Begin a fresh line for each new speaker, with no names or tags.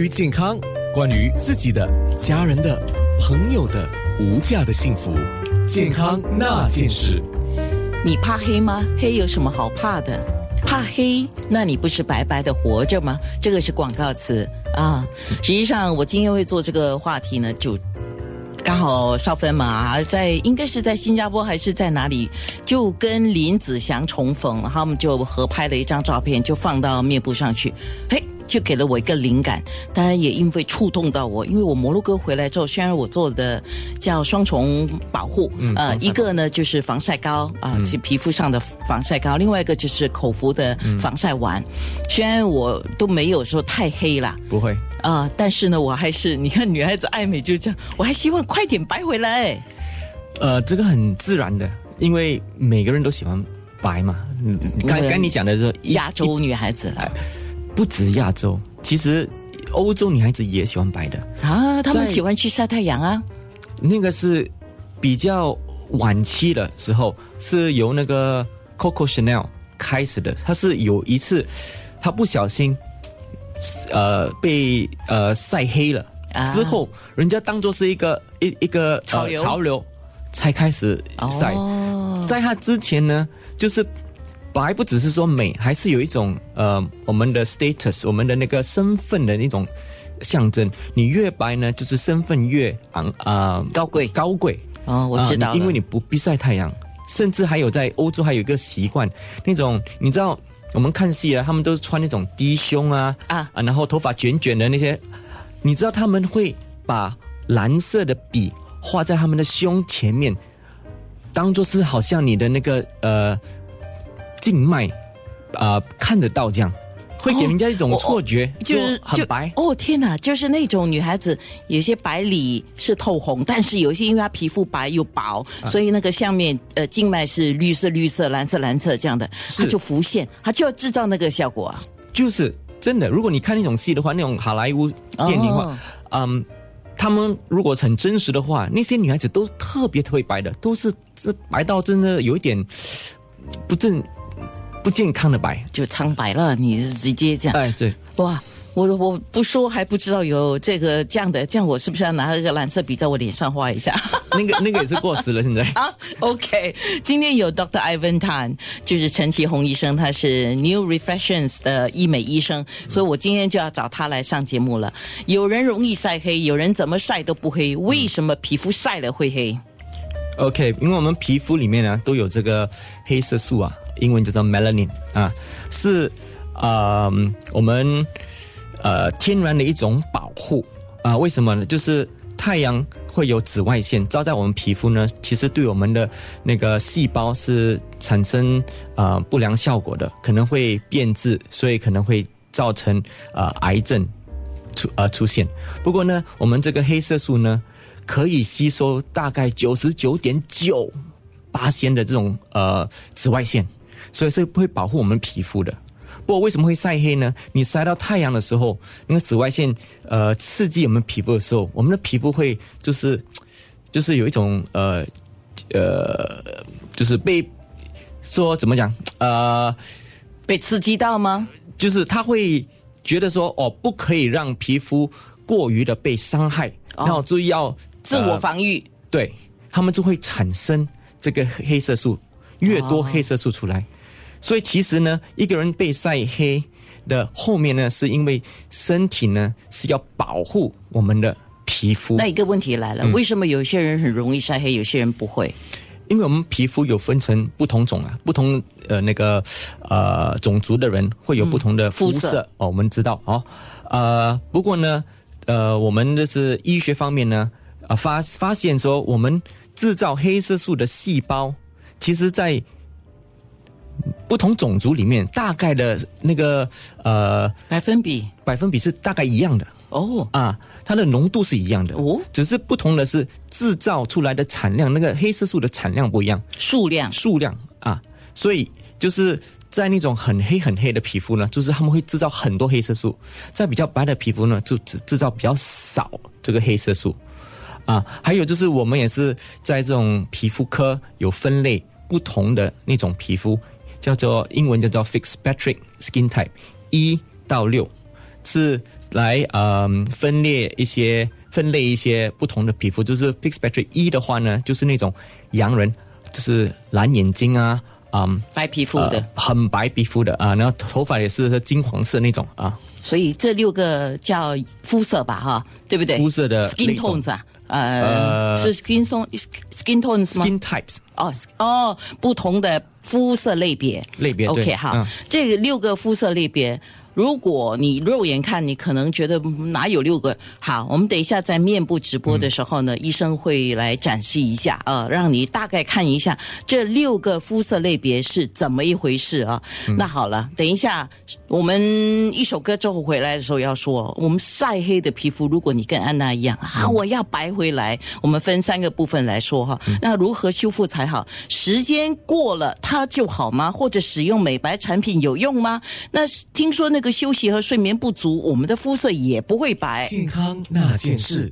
于健康，关于自己的、家人的、朋友的无价的幸福，健康那件事。
你怕黑吗？黑有什么好怕的？怕黑，那你不是白白的活着吗？这个是广告词啊。实际上，我今天会做这个话题呢，就刚好少芬嘛，在应该是在新加坡还是在哪里，就跟林子祥重逢，他们就合拍了一张照片，就放到面部上去，嘿。就给了我一个灵感，当然也因为触动到我，因为我摩洛哥回来之后，虽然我做的叫双重保护，呃，一个呢就是防晒膏啊，其皮肤上的防晒膏，另外一个就是口服的防晒丸。虽然我都没有说太黑了，
不会
啊，但是呢，我还是你看女孩子爱美就这样，我还希望快点白回来。
呃，这个很自然的，因为每个人都喜欢白嘛。嗯，刚刚你讲的是
亚洲女孩子来。
不止亚洲，其实欧洲女孩子也喜欢白的
啊，她们喜欢去晒太阳啊。
那个是比较晚期的时候，是由那个 Coco Chanel 开始的。他是有一次，他不小心呃被呃晒黑了，之后人家当做是一个一一个
潮流
潮流才开始晒。在他之前呢，就是。白不只是说美，还是有一种呃，我们的 status，我们的那个身份的那种象征。你越白呢，就是身份越昂啊
高贵
高贵
哦，我知道，
因为你不必晒太阳。甚至还有在欧洲还有一个习惯，那种你知道，我们看戏啊，他们都是穿那种低胸啊啊啊，然后头发卷卷的那些，你知道他们会把蓝色的笔画在他们的胸前面，当做是好像你的那个呃。静脉，啊，看得到这样，会给人家一种错觉，就是很白。
哦天哪，就是那种女孩子，有些白里是透红，但是有些因为她皮肤白又薄，所以那个下面呃静脉是绿色、绿色、蓝色、蓝色这样的，它就浮现，它就要制造那个效果啊。
就是真的，如果你看那种戏的话，那种好莱坞电影的话，嗯，他们如果很真实的话，那些女孩子都特别特别白的，都是这白到真的有一点不正。不健康的白
就苍白了，你是直接这样？
哎，对，
哇，我我不说还不知道有这个这样的，这样我是不是要拿一个蓝色笔在我脸上画一下？
那个那个也是过时了，现在 啊。
OK，今天有 Doctor Ivan Tan，就是陈其宏医生，他是 New Refreshions 的医美医生，所以我今天就要找他来上节目了。有人容易晒黑，有人怎么晒都不黑，为什么皮肤晒了会黑
？OK，因为我们皮肤里面呢都有这个黑色素啊。英文叫做 melanin 啊，是呃我们呃天然的一种保护啊。为什么呢？就是太阳会有紫外线照在我们皮肤呢，其实对我们的那个细胞是产生呃不良效果的，可能会变质，所以可能会造成呃癌症出呃出现。不过呢，我们这个黑色素呢，可以吸收大概九十九点九八仙的这种呃紫外线。所以是会保护我们皮肤的。不过为什么会晒黑呢？你晒到太阳的时候，那个紫外线呃刺激我们皮肤的时候，我们的皮肤会就是就是有一种呃呃，就是被说怎么讲呃
被刺激到吗？
就是他会觉得说哦，不可以让皮肤过于的被伤害，然后注意要
自我防御。
对他们就会产生这个黑色素，越多黑色素出来。所以其实呢，一个人被晒黑的后面呢，是因为身体呢是要保护我们的皮肤。
那一个问题来了，为什么有些人很容易晒黑，有些人不会？
因为我们皮肤有分成不同种啊，不同呃那个呃种族的人会有不同的肤色哦。我们知道哦，呃，不过呢，呃，我们的是医学方面呢，啊发发现说，我们制造黑色素的细胞，其实在。不同种族里面大概的那个呃
百分比，
百分比是大概一样的。哦。啊，它的浓度是一样的。哦，只是不同的是制造出来的产量，那个黑色素的产量不一样，
数量。
数量啊，所以就是在那种很黑很黑的皮肤呢，就是他们会制造很多黑色素，在比较白的皮肤呢，就只制造比较少这个黑色素啊，还有就是我们也是在这种皮肤科有分类不同的那种皮肤。叫做英文叫做 Fitzpatrick Skin Type，一到六是来呃分裂一些分类一些不同的皮肤，就是 Fix Patrick 一的话呢，就是那种洋人，就是蓝眼睛啊，嗯。
白皮肤的，
呃很白皮肤的啊，然后头发也是是金黄色那种啊，
所以这六个叫肤色吧，哈，对不对？
肤色的
skin
类种
tones 啊，呃，
呃
是 skin tone skin tones 吗
？skin types
哦哦，不同的肤色类别，
类别
OK，好，
嗯
这个六个肤色类别。如果你肉眼看，你可能觉得嗯哪有六个？好，我们等一下在面部直播的时候呢，医生会来展示一下啊、让你大概看一下这六个肤色类别是怎么一回事啊。那好了，等一下我们一首歌之后回来的时候要说，我们晒黑的皮肤，如果你跟安娜一样啊，我要白回来，我们分三个部分来说哈。那如何修复才好？时间过了它就好吗？或者使用美白产品有用吗？那听说那个休息和睡眠不足，我们的肤色也不会白。
健康那件事。